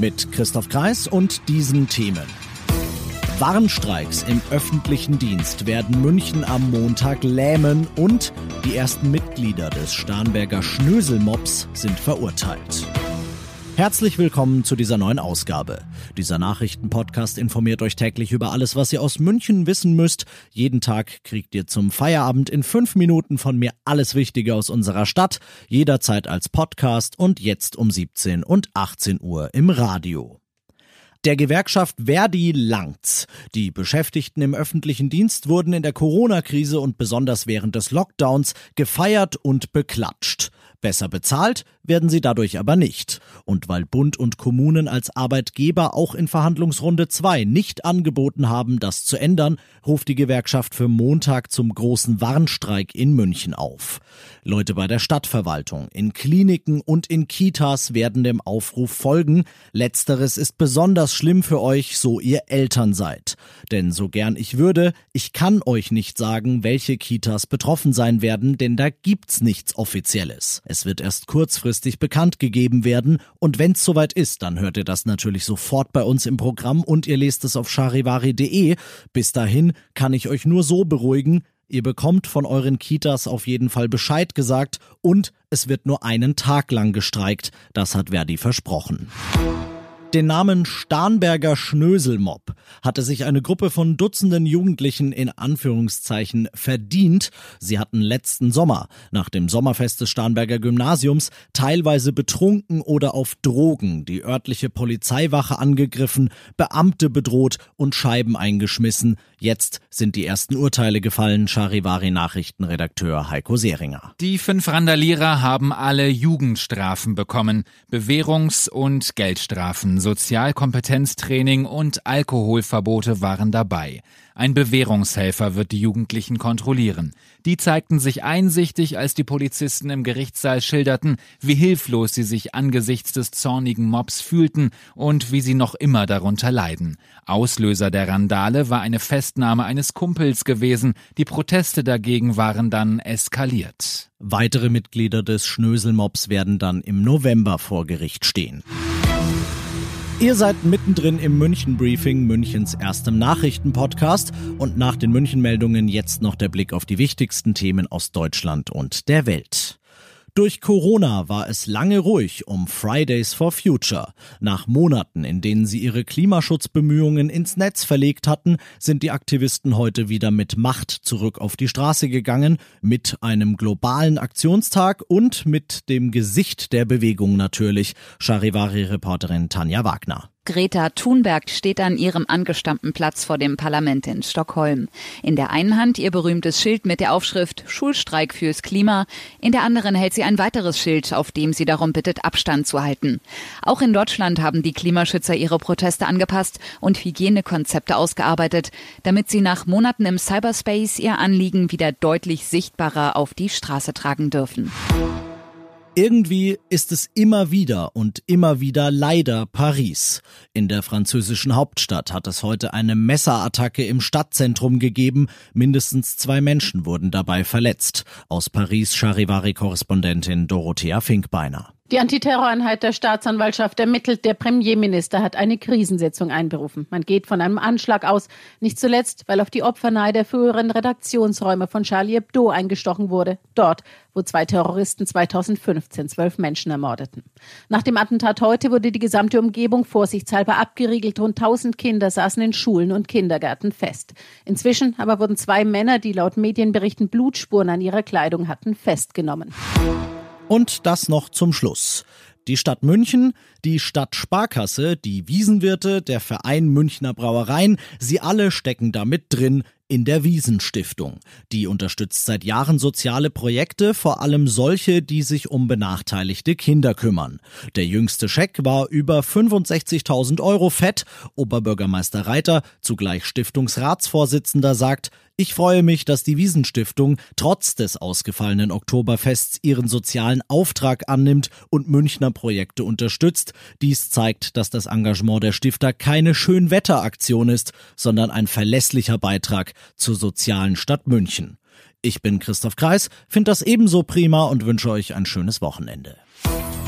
Mit Christoph Kreis und diesen Themen. Warnstreiks im öffentlichen Dienst werden München am Montag lähmen und die ersten Mitglieder des Starnberger Schnöselmobs sind verurteilt. Herzlich willkommen zu dieser neuen Ausgabe. Dieser Nachrichtenpodcast informiert euch täglich über alles, was ihr aus München wissen müsst. Jeden Tag kriegt ihr zum Feierabend in fünf Minuten von mir alles Wichtige aus unserer Stadt, jederzeit als Podcast und jetzt um 17 und 18 Uhr im Radio. Der Gewerkschaft Verdi langt's. Die Beschäftigten im öffentlichen Dienst wurden in der Corona-Krise und besonders während des Lockdowns gefeiert und beklatscht. Besser bezahlt werden sie dadurch aber nicht. Und weil Bund und Kommunen als Arbeitgeber auch in Verhandlungsrunde 2 nicht angeboten haben, das zu ändern, ruft die Gewerkschaft für Montag zum großen Warnstreik in München auf. Leute bei der Stadtverwaltung, in Kliniken und in Kitas werden dem Aufruf folgen. Letzteres ist besonders schlimm für euch, so ihr Eltern seid. Denn so gern ich würde, ich kann euch nicht sagen, welche Kitas betroffen sein werden, denn da gibt's nichts Offizielles. Es wird erst kurzfristig bekannt gegeben werden und wenn's soweit ist, dann hört ihr das natürlich sofort bei uns im Programm und ihr lest es auf charivari.de. Bis dahin kann ich euch nur so beruhigen, Ihr bekommt von euren Kitas auf jeden Fall Bescheid gesagt und es wird nur einen Tag lang gestreikt. Das hat Verdi versprochen. Den Namen Starnberger Schnöselmob hatte sich eine Gruppe von Dutzenden Jugendlichen in Anführungszeichen verdient. Sie hatten letzten Sommer nach dem Sommerfest des Starnberger Gymnasiums teilweise betrunken oder auf Drogen die örtliche Polizeiwache angegriffen, Beamte bedroht und Scheiben eingeschmissen. Jetzt sind die ersten Urteile gefallen, Charivari Nachrichtenredakteur Heiko Seringer. Die fünf Randalierer haben alle Jugendstrafen bekommen, Bewährungs- und Geldstrafen. Sozialkompetenztraining und Alkoholverbote waren dabei. Ein Bewährungshelfer wird die Jugendlichen kontrollieren. Die zeigten sich einsichtig, als die Polizisten im Gerichtssaal schilderten, wie hilflos sie sich angesichts des zornigen Mobs fühlten und wie sie noch immer darunter leiden. Auslöser der Randale war eine Festnahme eines Kumpels gewesen. Die Proteste dagegen waren dann eskaliert. Weitere Mitglieder des Schnöselmobs werden dann im November vor Gericht stehen. Ihr seid mittendrin im München Briefing, Münchens erstem Nachrichtenpodcast und nach den München Meldungen jetzt noch der Blick auf die wichtigsten Themen aus Deutschland und der Welt. Durch Corona war es lange ruhig um Fridays for Future. Nach Monaten, in denen sie ihre Klimaschutzbemühungen ins Netz verlegt hatten, sind die Aktivisten heute wieder mit Macht zurück auf die Straße gegangen, mit einem globalen Aktionstag und mit dem Gesicht der Bewegung natürlich, Charivari-Reporterin Tanja Wagner. Greta Thunberg steht an ihrem angestammten Platz vor dem Parlament in Stockholm. In der einen Hand ihr berühmtes Schild mit der Aufschrift Schulstreik fürs Klima, in der anderen hält sie ein weiteres Schild, auf dem sie darum bittet, Abstand zu halten. Auch in Deutschland haben die Klimaschützer ihre Proteste angepasst und Hygienekonzepte ausgearbeitet, damit sie nach Monaten im Cyberspace ihr Anliegen wieder deutlich sichtbarer auf die Straße tragen dürfen. Irgendwie ist es immer wieder und immer wieder leider Paris. In der französischen Hauptstadt hat es heute eine Messerattacke im Stadtzentrum gegeben. Mindestens zwei Menschen wurden dabei verletzt. Aus Paris Charivari-Korrespondentin Dorothea Finkbeiner. Die Antiterroreinheit der Staatsanwaltschaft ermittelt, der Premierminister hat eine Krisensitzung einberufen. Man geht von einem Anschlag aus, nicht zuletzt, weil auf die Opfernahe der früheren Redaktionsräume von Charlie Hebdo eingestochen wurde. Dort, wo zwei Terroristen 2015 zwölf Menschen ermordeten. Nach dem Attentat heute wurde die gesamte Umgebung vorsichtshalber abgeriegelt. Rund 1000 Kinder saßen in Schulen und Kindergärten fest. Inzwischen aber wurden zwei Männer, die laut Medienberichten Blutspuren an ihrer Kleidung hatten, festgenommen. Und das noch zum Schluss. Die Stadt München, die Stadt Sparkasse, die Wiesenwirte, der Verein Münchner Brauereien, sie alle stecken da mit drin in der Wiesenstiftung. Die unterstützt seit Jahren soziale Projekte, vor allem solche, die sich um benachteiligte Kinder kümmern. Der jüngste Scheck war über 65.000 Euro fett. Oberbürgermeister Reiter, zugleich Stiftungsratsvorsitzender, sagt, ich freue mich, dass die Wiesenstiftung trotz des ausgefallenen Oktoberfests ihren sozialen Auftrag annimmt und Münchner Projekte unterstützt. Dies zeigt, dass das Engagement der Stifter keine Schönwetteraktion ist, sondern ein verlässlicher Beitrag zur sozialen Stadt München. Ich bin Christoph Kreis, finde das ebenso prima und wünsche euch ein schönes Wochenende.